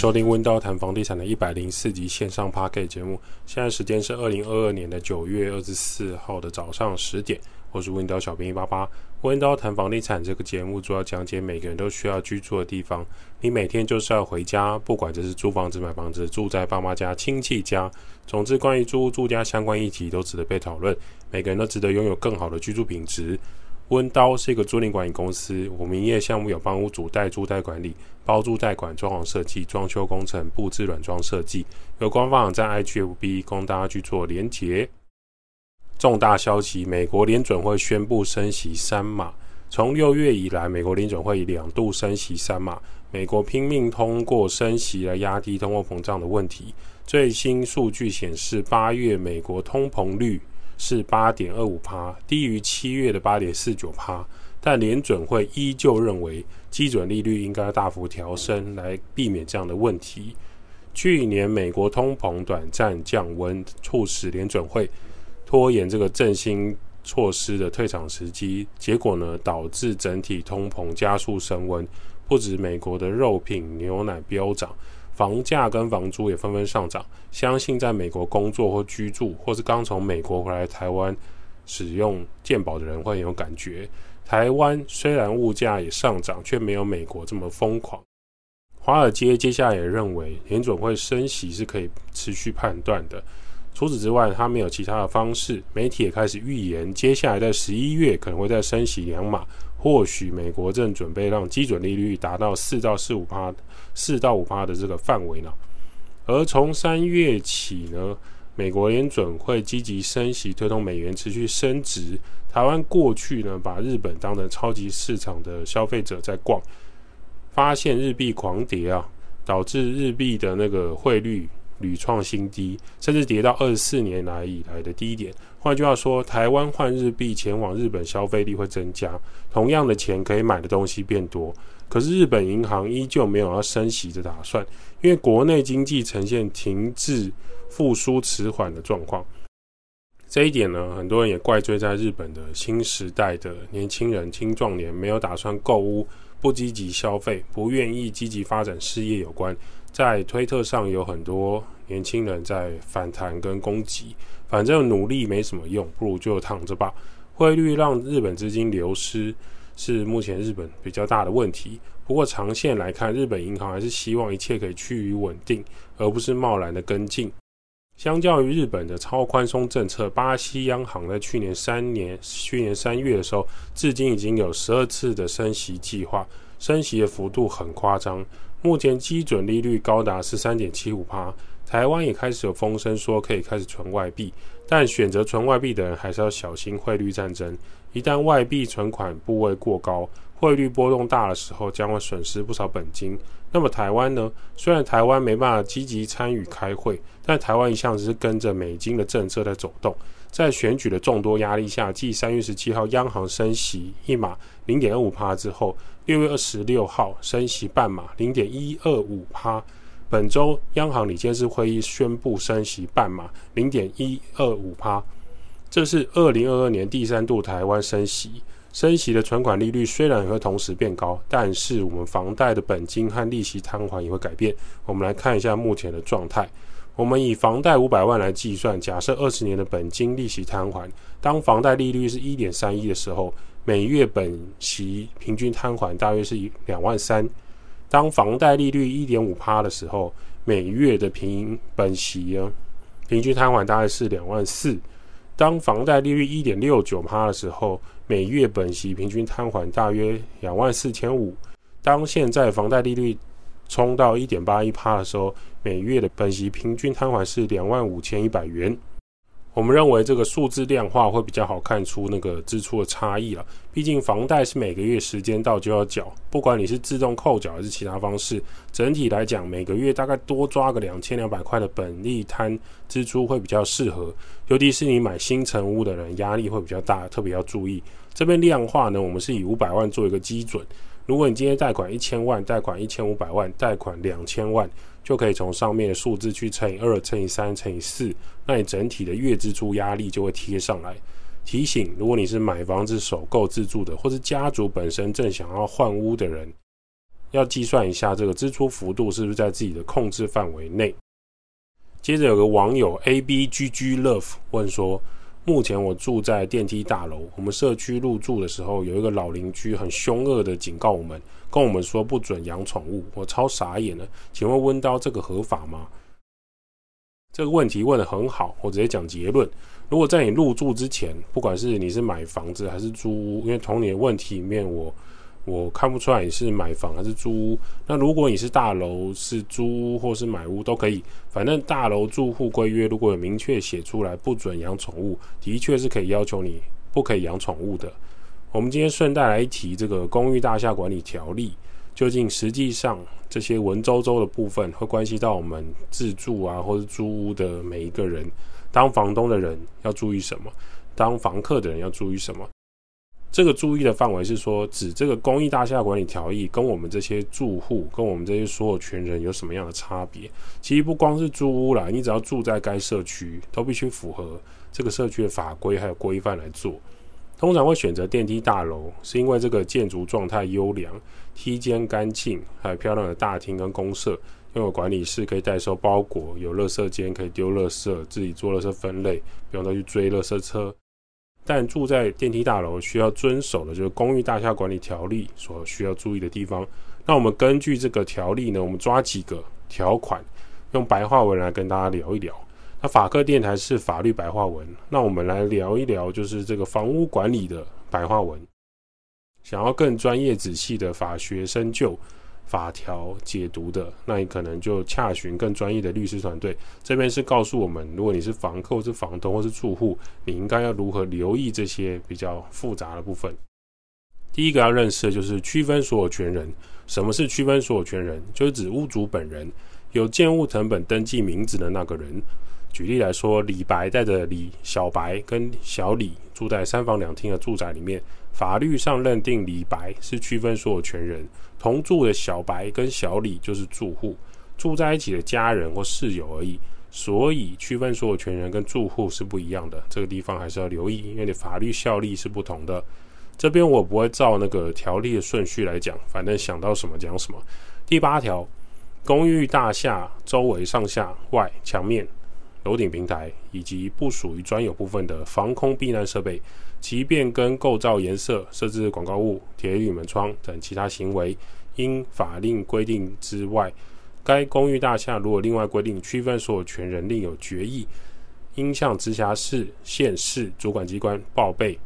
收听温刀谈房地产的一百零四集线上 Podcast 节目。现在时间是二零二二年的九月二十四号的早上十点。我是温刀小编一八八。温刀谈房地产这个节目主要讲解每个人都需要居住的地方。你每天就是要回家，不管这是租房子、买房子、住在爸妈家、亲戚家，总之关于租屋住家相关议题都值得被讨论。每个人都值得拥有更好的居住品质。温刀是一个租赁管理公司，我们营业项目有帮屋主代租代管理、包租代管、装潢设计、装修工程、布置软装设计。有官方网站 IGFB 供大家去做连结。重大消息：美国联准会宣布升息三码。从六月以来，美国联准会以两度升息三码，美国拼命通过升息来压低通货膨胀的问题。最新数据显示，八月美国通膨率。是八点二五趴，低于七月的八点四九趴，但联准会依旧认为基准利率应该大幅调升，来避免这样的问题。去年美国通膨短暂降温，促使联准会拖延这个振兴措施的退场时机，结果呢，导致整体通膨加速升温，不止美国的肉品、牛奶飙涨。房价跟房租也纷纷上涨，相信在美国工作或居住，或是刚从美国回来台湾使用健保的人会很有感觉。台湾虽然物价也上涨，却没有美国这么疯狂。华尔街接下来也认为联准会升息是可以持续判断的。除此之外，他没有其他的方式。媒体也开始预言，接下来在十一月可能会再升息两码。或许美国正准备让基准利率达到四到四五趴、四到五趴的这个范围呢。而从三月起呢，美国联准会积极升息，推动美元持续升值。台湾过去呢，把日本当成超级市场的消费者在逛，发现日币狂跌啊，导致日币的那个汇率。屡创新低，甚至跌到二十四年来以来的低点。换句话说，台湾换日币前往日本消费力会增加，同样的钱可以买的东西变多。可是日本银行依旧没有要升息的打算，因为国内经济呈现停滞、复苏迟缓的状况。这一点呢，很多人也怪罪在日本的新时代的年轻人、青壮年没有打算购屋、不积极消费、不愿意积极发展事业有关。在推特上有很多年轻人在反弹跟攻击，反正努力没什么用，不如就躺着吧。汇率让日本资金流失是目前日本比较大的问题。不过长线来看，日本银行还是希望一切可以趋于稳定，而不是贸然的跟进。相较于日本的超宽松政策，巴西央行在去年三年去年三月的时候，至今已经有十二次的升息计划，升息的幅度很夸张。目前基准利率高达十三点七五趴，台湾也开始有风声说可以开始存外币，但选择存外币的人还是要小心汇率战争。一旦外币存款部位过高，汇率波动大的时候，将会损失不少本金。那么台湾呢？虽然台湾没办法积极参与开会，但台湾一向是跟着美金的政策在走动。在选举的众多压力下，继三月十七号央行升息一码零点二五趴之后，六月二十六号升息半码零点一二五趴。本周央行理监事会议宣布升息半码零点一二五趴。这是二零二二年第三度台湾升息。升息的存款利率虽然也会同时变高，但是我们房贷的本金和利息摊还也会改变。我们来看一下目前的状态。我们以房贷五百万来计算，假设二十年的本金利息摊还，当房贷利率是一点三一的时候，每月本息平均摊还大约是两万三；当房贷利率一点五趴的时候，每月的平本息呢，平均摊还大概是两万四；当房贷利率一点六九趴的时候，每月本息平均摊还大约两万四千五；当现在房贷利率冲到一点八一趴的时候，每月的本息平均摊还是两万五千一百元。我们认为这个数字量化会比较好看出那个支出的差异了。毕竟房贷是每个月时间到就要缴，不管你是自动扣缴还是其他方式，整体来讲每个月大概多抓个两千两百块的本利摊支出会比较适合。尤其是你买新成屋的人，压力会比较大，特别要注意。这边量化呢，我们是以五百万做一个基准。如果你今天贷款一千万，贷款一千五百万，贷款两千万，就可以从上面的数字去乘以二、乘以三、乘以四，那你整体的月支出压力就会贴上来。提醒：如果你是买房子首购自住的，或是家族本身正想要换屋的人，要计算一下这个支出幅度是不是在自己的控制范围内。接着有个网友 A B G G Love 问说：目前我住在电梯大楼，我们社区入住的时候，有一个老邻居很凶恶的警告我们，跟我们说不准养宠物，我超傻眼了。请问温刀这个合法吗？这个问题问得很好，我直接讲结论。如果在你入住之前，不管是你是买房子还是租屋，因为同你的问题里面我。我看不出来你是买房还是租屋。那如果你是大楼是租屋或是买屋都可以，反正大楼住户规约如果有明确写出来不准养宠物，的确是可以要求你不可以养宠物的。我们今天顺带来一提这个公寓大厦管理条例，究竟实际上这些文绉绉的部分会关系到我们自住啊或是租屋的每一个人，当房东的人要注意什么，当房客的人要注意什么。这个注意的范围是说，指这个公益大厦管理条例跟我们这些住户、跟我们这些所有权人有什么样的差别？其实不光是租屋啦，你只要住在该社区，都必须符合这个社区的法规还有规范来做。通常会选择电梯大楼，是因为这个建筑状态优良，梯间干净，还有漂亮的大厅跟公设，拥有管理室可以代收包裹，有垃圾间可以丢垃圾，自己做垃圾分类，不用再去追垃圾车。但住在电梯大楼需要遵守的就是公寓大厦管理条例所需要注意的地方。那我们根据这个条例呢，我们抓几个条款，用白话文来跟大家聊一聊。那法客电台是法律白话文，那我们来聊一聊就是这个房屋管理的白话文。想要更专业仔细的法学深究。法条解读的，那你可能就洽询更专业的律师团队。这边是告诉我们，如果你是房客或是房东或是住户，你应该要如何留意这些比较复杂的部分。第一个要认识的就是区分所有权人。什么是区分所有权人？就是指屋主本人，有建物成本登记名字的那个人。举例来说，李白带着李小白跟小李住在三房两厅的住宅里面，法律上认定李白是区分所有权人。同住的小白跟小李就是住户，住在一起的家人或室友而已，所以区分所有权人跟住户是不一样的。这个地方还是要留意，因为你法律效力是不同的。这边我不会照那个条例的顺序来讲，反正想到什么讲什么。第八条，公寓大厦周围上下外墙面、楼顶平台以及不属于专有部分的防空避难设备。其变更构造颜色、设置广告物、铁铝门窗等其他行为，因法令规定之外，该公寓大厦如果另外规定区分所有权人另有决议，应向直辖市、县市主管机关报备，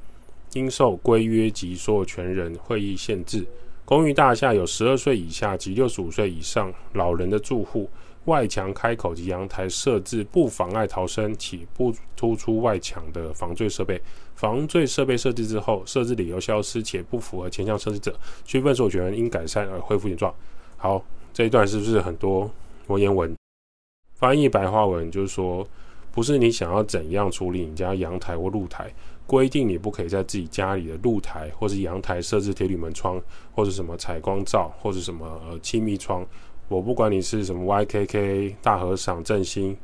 应受规约及所有权人会议限制。公寓大厦有十二岁以下及六十五岁以上老人的住户。外墙开口及阳台设置不妨碍逃生且不突出外墙的防坠设备。防坠设备设置之后，设置理由消失且不符合前项设置者，区分所有权人应改善而恢复原状。好，这一段是不是很多文言文？翻译白话文就是说，不是你想要怎样处理你家阳台或露台，规定你不可以在自己家里的露台或是阳台设置铁铝门窗，或者什么采光罩，或者什么呃气密窗。我不管你是什么 YKK 大和尚振兴，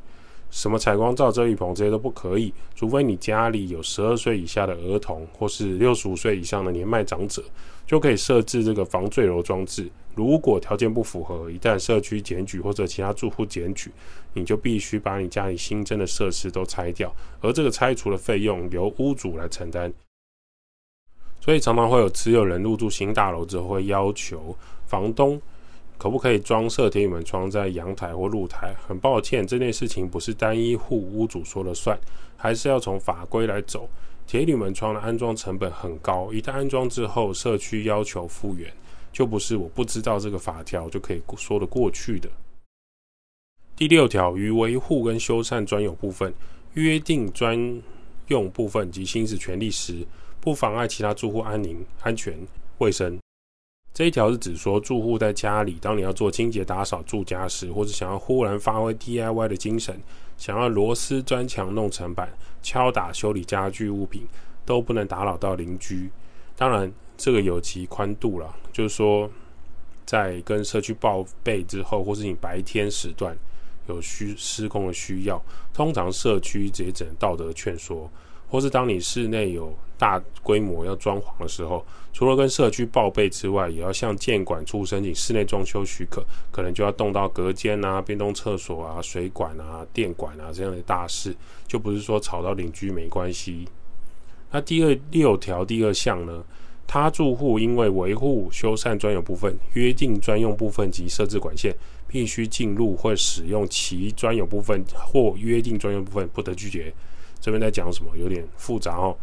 什么采光罩遮雨棚这些都不可以，除非你家里有十二岁以下的儿童或是六十五岁以上的年迈长者，就可以设置这个防坠楼装置。如果条件不符合，一旦社区检举或者其他住户检举，你就必须把你家里新增的设施都拆掉，而这个拆除的费用由屋主来承担。所以常常会有持有人入住新大楼之后会要求房东。可不可以装设铁铝门窗在阳台或露台？很抱歉，这件事情不是单一户屋主说了算，还是要从法规来走。铁铝门窗的安装成本很高，一旦安装之后，社区要求复原，就不是我不知道这个法条就可以说得过去的。第六条，于维护跟修缮专有部分、约定专用部分及行使权利时，不妨碍其他住户安宁、安全、卫生。这一条是指说，住户在家里，当你要做清洁打扫住家时，或者想要忽然发挥 DIY 的精神，想要螺丝钻墙弄成板、敲打修理家具物品，都不能打扰到邻居。当然，这个有其宽度了，就是说，在跟社区报备之后，或是你白天时段有需施工的需要，通常社区直接只能道德劝说，或是当你室内有大规模要装潢的时候，除了跟社区报备之外，也要向建管处申请室内装修许可，可能就要动到隔间啊、变动厕所啊、水管啊、电管啊这样的大事，就不是说吵到邻居没关系。那第二六条第二项呢，他住户因为维护修缮专有部分、约定专用部分及设置管线，必须进入或使用其专有部分或约定专用部分，不得拒绝。这边在讲什么？有点复杂哦。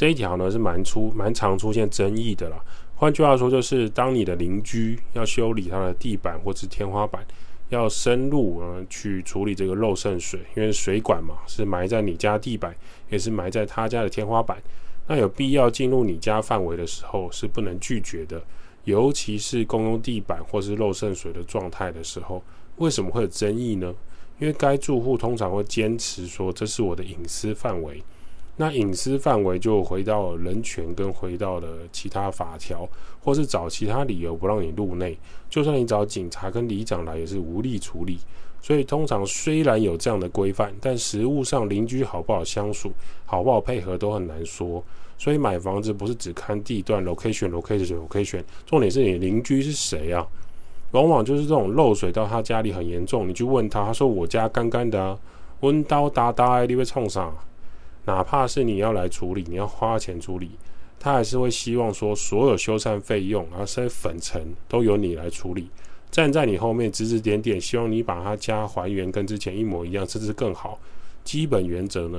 这一条呢是蛮出蛮常出现争议的啦。换句话说，就是当你的邻居要修理他的地板或是天花板，要深入呃去处理这个漏渗水，因为水管嘛是埋在你家地板，也是埋在他家的天花板。那有必要进入你家范围的时候，是不能拒绝的。尤其是共用地板或是漏渗水的状态的时候，为什么会有争议呢？因为该住户通常会坚持说，这是我的隐私范围。那隐私范围就回到人权跟回到了其他法条，或是找其他理由不让你入内。就算你找警察跟里长来，也是无力处理。所以通常虽然有这样的规范，但实务上邻居好不好相处、好不好配合都很难说。所以买房子不是只看地段、location、location、location，重点是你邻居是谁啊？往往就是这种漏水到他家里很严重，你去问他，他说我家干干的啊，温刀打打，你会冲啥？哪怕是你要来处理，你要花钱处理，他还是会希望说所有修缮费用，而且粉尘都由你来处理。站在你后面指指点点，希望你把他家还原跟之前一模一样，甚至更好。基本原则呢，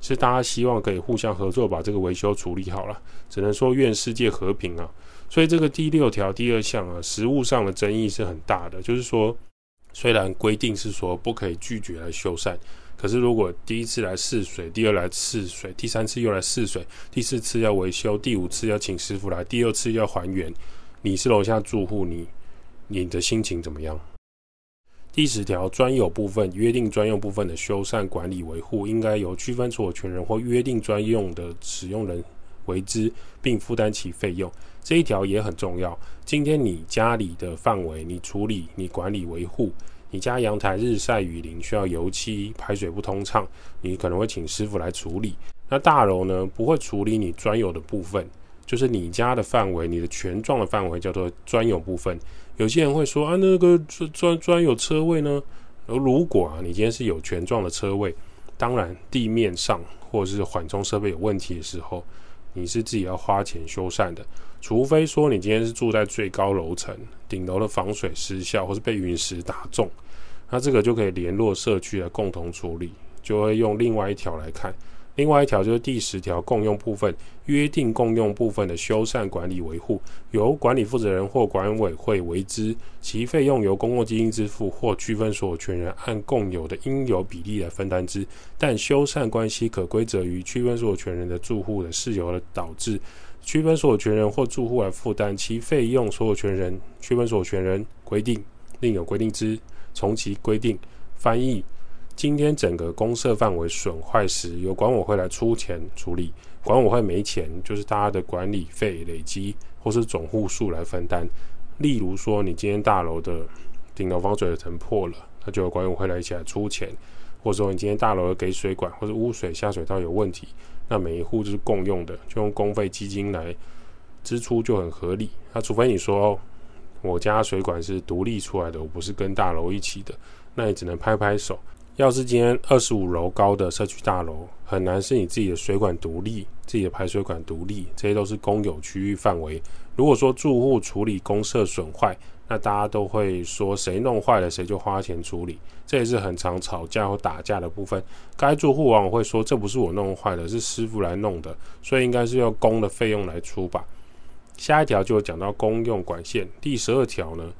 是大家希望可以互相合作，把这个维修处理好了。只能说愿世界和平啊。所以这个第六条第二项啊，实务上的争议是很大的。就是说，虽然规定是说不可以拒绝来修缮，可是如果第一次来试水，第二来试水，第三次又来试水，第四次要维修，第五次要请师傅来，第二次要还原，你是楼下住户，你。你的心情怎么样？第十条，专有部分、约定专用部分的修缮、管理、维护，应该由区分所有权人或约定专用的使用人为之，并负担其费用。这一条也很重要。今天你家里的范围，你处理、你管理、维护，你家阳台日晒雨淋，需要油漆，排水不通畅，你可能会请师傅来处理。那大楼呢，不会处理你专有的部分。就是你家的范围，你的权状的范围叫做专有部分。有些人会说啊，那个专专专有车位呢？而如果啊，你今天是有权状的车位，当然地面上或者是缓冲设备有问题的时候，你是自己要花钱修缮的。除非说你今天是住在最高楼层，顶楼的防水失效或是被陨石打中，那这个就可以联络社区来共同处理，就会用另外一条来看。另外一条就是第十条，共用部分约定共用部分的修缮、管理、维护，由管理负责人或管委会为之，其费用由公共基金支付或区分所有权人按共有的应有比例来分担之。但修缮关系可归责于区分所有权人的住户的事由而导致，区分所有权人或住户来负担其费用。所有权人、区分所有权人规定另有规定之，从其规定翻译。今天整个公社范围损坏时，由管委会来出钱处理。管委会没钱，就是大家的管理费累积或是总户数来分担。例如说，你今天大楼的顶楼防水层破了，那就由管委会来一起来出钱；或者说，你今天大楼的给水管或者污水下水道有问题，那每一户就是共用的，就用公费基金来支出就很合理。那除非你说，我家水管是独立出来的，我不是跟大楼一起的，那你只能拍拍手。要是今天二十五楼高的社区大楼，很难是你自己的水管独立、自己的排水管独立，这些都是公有区域范围。如果说住户处理公设损坏，那大家都会说谁弄坏了谁就花钱处理，这也是很常吵架或打架的部分。该住户往往会说这不是我弄坏的，是师傅来弄的，所以应该是要公的费用来出吧。下一条就讲到公用管线，第十二条呢。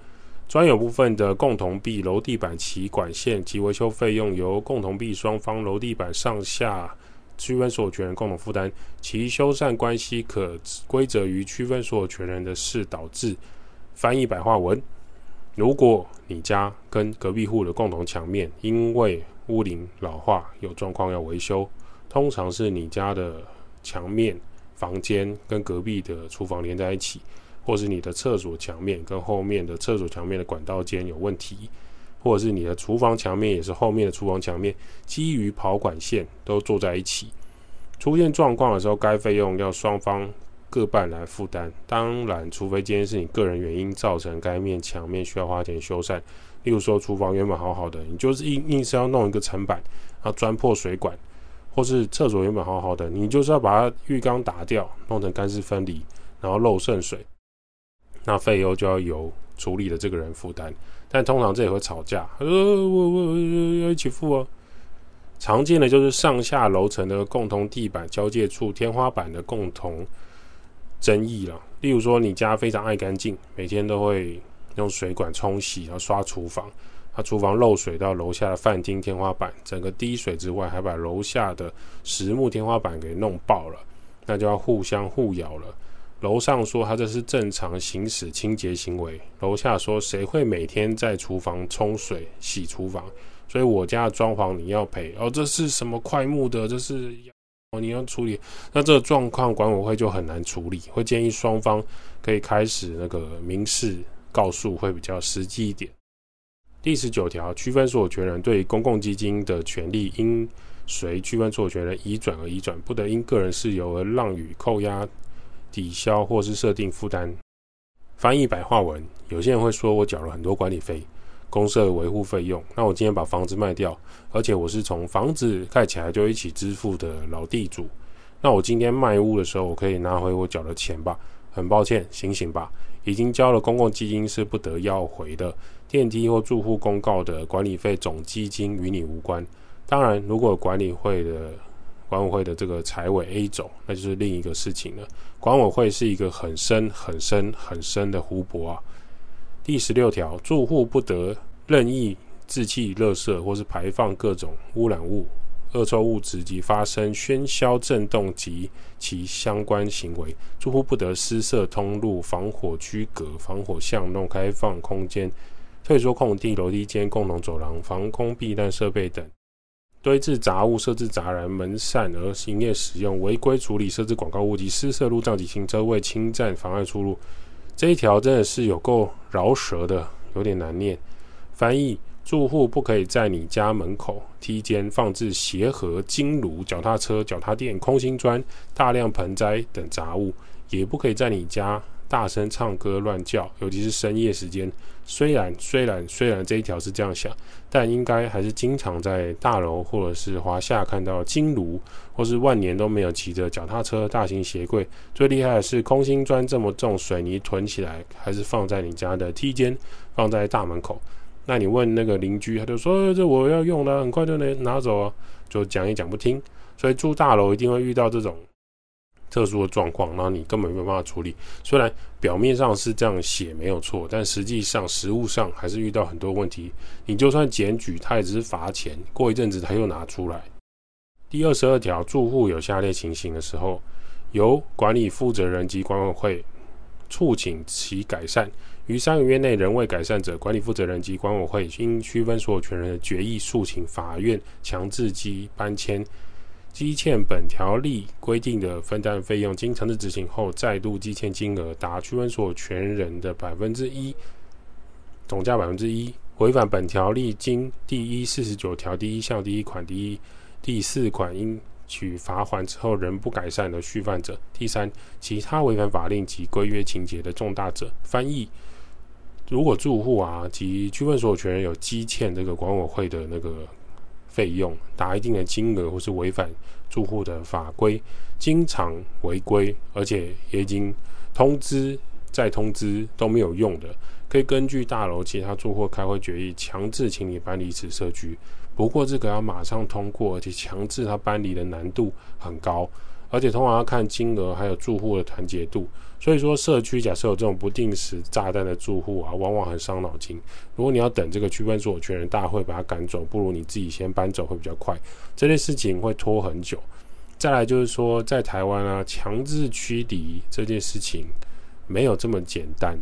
专有部分的共同壁楼地板其管线及维修费用，由共同壁双方楼地板上下区分所有权人共同负担，其修缮关系可归责于区分所有权人的事导致。翻译白话文：如果你家跟隔壁户的共同墙面因为屋龄老化有状况要维修，通常是你家的墙面房间跟隔壁的厨房连在一起。或是你的厕所墙面跟后面的厕所墙面的管道间有问题，或者是你的厨房墙面也是后面的厨房墙面，基于跑管线都坐在一起，出现状况的时候，该费用要双方各半来负担。当然，除非今天是你个人原因造成该面墙面需要花钱修缮，例如说厨房原本好好的，你就是硬硬是要弄一个层板，然后钻破水管，或是厕所原本好好的，你就是要把它浴缸打掉，弄成干湿分离，然后漏渗水，那费用就要由处理的这个人负担。但通常这也会吵架，呃，我我要一起付哦。常见的就是上下楼层的共同地板交界处、天花板的共同争议了。例如说，你家非常爱干净，每天都会用水管冲洗，然后刷厨房，他厨房漏水到楼下的饭厅天花板，整个滴水之外，还把楼下的实木天花板给弄爆了，那就要互相互咬了。楼上说他这是正常行使清洁行为，楼下说谁会每天在厨房冲水洗厨房？所以我家的装潢你要赔哦，这是什么快木的？这是哦你要处理，那这个状况管委会就很难处理，会建议双方可以开始那个民事告诉会比较实际一点。第十九条，区分所有权人对公共基金的权利应随区分所有权人移转而移转，不得因个人事由而让与扣押。抵消或是设定负担。翻译白话文，有些人会说，我缴了很多管理费、公社维护费用。那我今天把房子卖掉，而且我是从房子盖起来就一起支付的老地主。那我今天卖屋的时候，我可以拿回我缴的钱吧？很抱歉，醒醒吧！已经交了公共基金是不得要回的。电梯或住户公告的管理费总基金与你无关。当然，如果管理会的。管委会的这个财委 A 走，那就是另一个事情了。管委会是一个很深、很深、很深的湖泊啊。第十六条，住户不得任意置弃垃圾或是排放各种污染物、恶臭物质及发生喧嚣震动及其相关行为。住户不得私设通路、防火区隔、防火巷弄、开放空间、退缩空地、楼梯间、共同走廊、防空避难设备等。堆置杂物、设置杂栏、门扇而营业使用，违规处理设置广告物及私设路障及停车位，侵占妨碍出入。这一条真的是有够饶舌的，有点难念。翻译：住户不可以在你家门口梯间放置鞋盒、金炉、脚踏车、脚踏垫、空心砖、大量盆栽等杂物，也不可以在你家。大声唱歌乱叫，尤其是深夜时间。虽然虽然虽然这一条是这样想，但应该还是经常在大楼或者是华夏看到金炉，或是万年都没有骑着脚踏车、大型鞋柜。最厉害的是空心砖这么重，水泥囤起来还是放在你家的梯间，放在大门口。那你问那个邻居，他就说这我要用了，很快就能拿走啊，就讲也讲不听。所以住大楼一定会遇到这种。特殊的状况，然后你根本没有办法处理。虽然表面上是这样写没有错，但实际上实务上还是遇到很多问题。你就算检举，他也只是罚钱，过一阵子他又拿出来。第二十二条，住户有下列情形的时候，由管理负责人及管委会促请其改善，于三个月内仍未改善者，管理负责人及管委会应区分所有权人的决议诉请法院强制及搬迁。积欠本条例规定的分担费用，经强制执行后，再度积欠金额达区分所有权人的百分之一，总价百分之一。违反本条例，经第一四十九条第一项第一款第一第四款应取罚款之后，仍不改善的续犯者。第三，其他违反法令及规约情节的重大者。翻译：如果住户啊及区分所有权人有积欠这个管委会的那个。费用达一定的金额，或是违反住户的法规，经常违规，而且也已经通知再通知都没有用的，可以根据大楼其他住户开会决议，强制请你搬离此社区。不过这个要马上通过，而且强制他搬离的难度很高。而且通常要看金额，还有住户的团结度。所以说，社区假设有这种不定时炸弹的住户啊，往往很伤脑筋。如果你要等这个区分所有权人大会把他赶走，不如你自己先搬走会比较快。这件事情会拖很久。再来就是说，在台湾啊，强制驱离这件事情没有这么简单。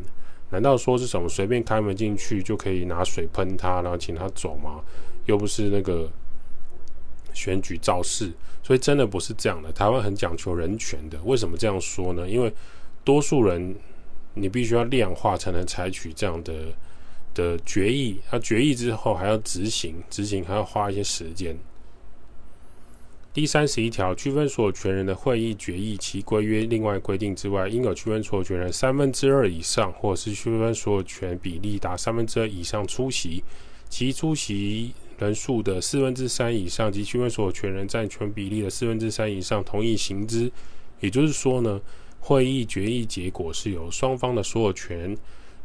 难道说是什么随便开门进去就可以拿水喷他，然后请他走吗？又不是那个。选举造势，所以真的不是这样的。台湾很讲求人权的，为什么这样说呢？因为多数人你必须要量化才能采取这样的的决议，他决议之后还要执行，执行还要花一些时间。第三十一条，区分所有权人的会议决议其规约另外规定之外，应有区分所有权人三分之二以上，或者是区分所有权比例达三分之二以上出席，其出席人数的四分之三以上及区分所有权人占权比例的四分之三以上同意行之。也就是说呢，会议决议结果是由双方的所有权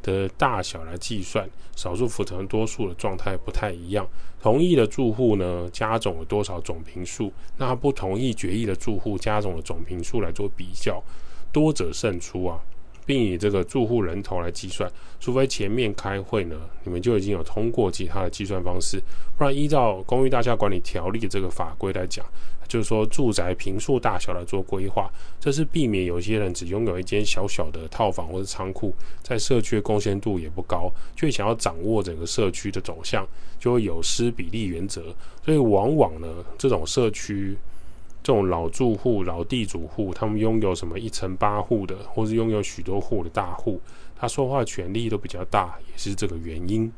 的大小来计算，少数服从多数的状态不太一样。同意的住户呢，加总了多少总平数？那不同意决议的住户加总的总平数来做比较，多者胜出啊，并以这个住户人头来计算。除非前面开会呢，你们就已经有通过其他的计算方式，不然依照《公寓大厦管理条例》这个法规来讲。就是说，住宅坪数大小来做规划，这是避免有些人只拥有一间小小的套房或者仓库，在社区的贡献度也不高，却想要掌握整个社区的走向，就会有失比例原则。所以，往往呢，这种社区，这种老住户、老地主户，他们拥有什么一层八户的，或是拥有许多户的大户，他说话权力都比较大，也是这个原因。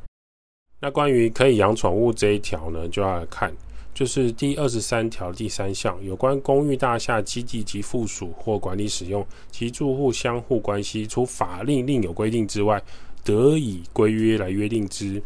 那关于可以养宠物这一条呢，就要来看。就是第二十三条第三项，有关公寓大厦基地及附属或管理使用其住户相互关系，除法令另有规定之外，得以规约来约定之。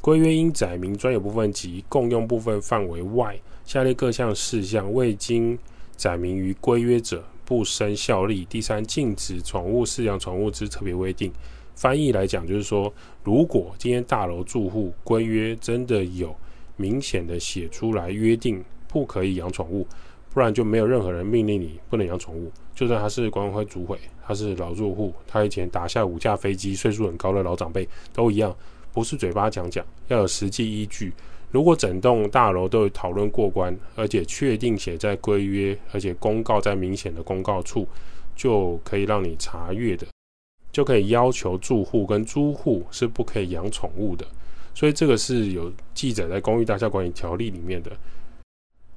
规约应载明专有部分及共用部分范围外，下列各项事项未经载明于规约者，不生效力。第三，禁止宠物饲养宠物之特别规定。翻译来讲，就是说，如果今天大楼住户规约真的有。明显的写出来约定不可以养宠物，不然就没有任何人命令你不能养宠物。就算他是管委会主委，他是老住户，他以前打下五架飞机，岁数很高的老长辈都一样，不是嘴巴讲讲，要有实际依据。如果整栋大楼都有讨论过关，而且确定写在规约，而且公告在明显的公告处，就可以让你查阅的，就可以要求住户跟租户是不可以养宠物的。所以这个是有记载在《公寓大厦管理条例》里面的。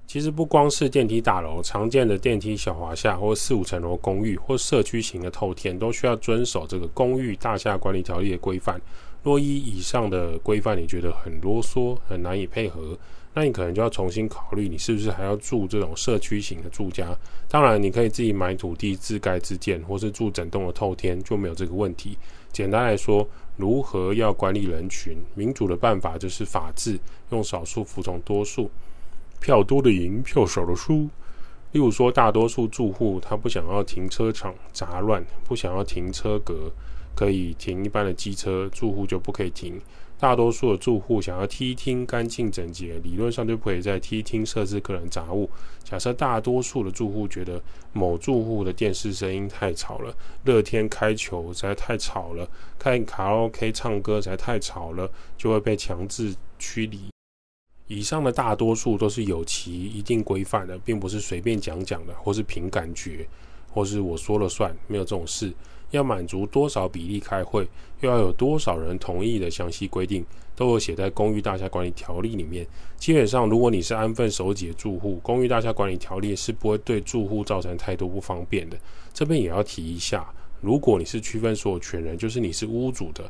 其实不光是电梯大楼，常见的电梯小华厦或四五层楼公寓或社区型的透天，都需要遵守这个《公寓大厦管理条例》的规范。若依以上的规范你觉得很啰嗦、很难以配合，那你可能就要重新考虑，你是不是还要住这种社区型的住家？当然，你可以自己买土地自盖自建，或是住整栋的透天，就没有这个问题。简单来说，如何要管理人群？民主的办法就是法治，用少数服从多数，票多的赢，票少的输。例如说，大多数住户他不想要停车场杂乱，不想要停车格可以停一般的机车，住户就不可以停。大多数的住户想要梯厅干净整洁，理论上就不可以在梯厅设置个人杂物。假设大多数的住户觉得某住户的电视声音太吵了，乐天开球实在太吵了，开卡拉 OK 唱歌实在太吵了，就会被强制驱离。以上的大多数都是有其一定规范的，并不是随便讲讲的，或是凭感觉，或是我说了算，没有这种事。要满足多少比例开会，又要有多少人同意的详细规定，都有写在《公寓大厦管理条例》里面。基本上，如果你是安分守己的住户，《公寓大厦管理条例》是不会对住户造成太多不方便的。这边也要提一下，如果你是区分所有权人，就是你是屋主的，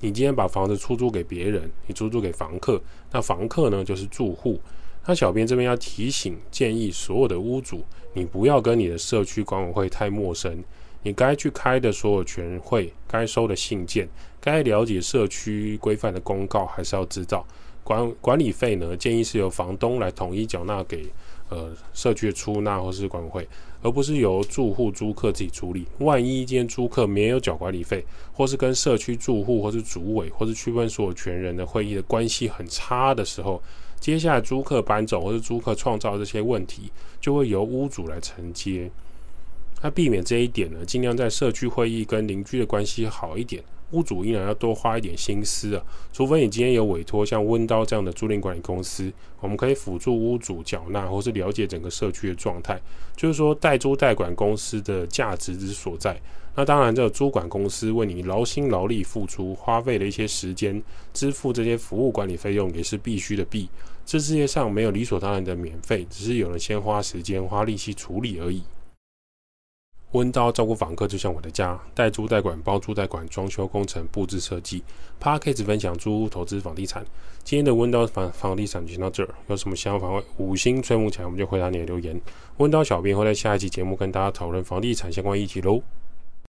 你今天把房子出租给别人，你出租给房客，那房客呢就是住户。那小编这边要提醒建议所有的屋主，你不要跟你的社区管委会太陌生。你该去开的所有权会，该收的信件，该了解社区规范的公告，还是要知道。管管理费呢，建议是由房东来统一缴纳给呃社区的出纳或是管委会，而不是由住户租客自己处理。万一今天租客没有缴管理费，或是跟社区住户或是主委或是区分所有权人的会议的关系很差的时候，接下来租客搬走或是租客创造这些问题，就会由屋主来承接。那避免这一点呢，尽量在社区会议跟邻居的关系好一点，屋主依然要多花一点心思啊。除非你今天有委托像温刀这样的租赁管理公司，我们可以辅助屋主缴纳或是了解整个社区的状态，就是说代租代管公司的价值之所在。那当然，这个租管公司为你劳心劳力付出，花费了一些时间，支付这些服务管理费用也是必须的必。这世界上没有理所当然的免费，只是有人先花时间花力气处理而已。温刀照顾房客就像我的家，代租代管、包租代管、装修工程、布置设计。Package 分享租屋投资房地产。今天的温刀房房地产就先到这儿，有什么想法？五星吹捧起来，我们就回答你的留言。温刀小编会在下一期节目跟大家讨论房地产相关议题喽。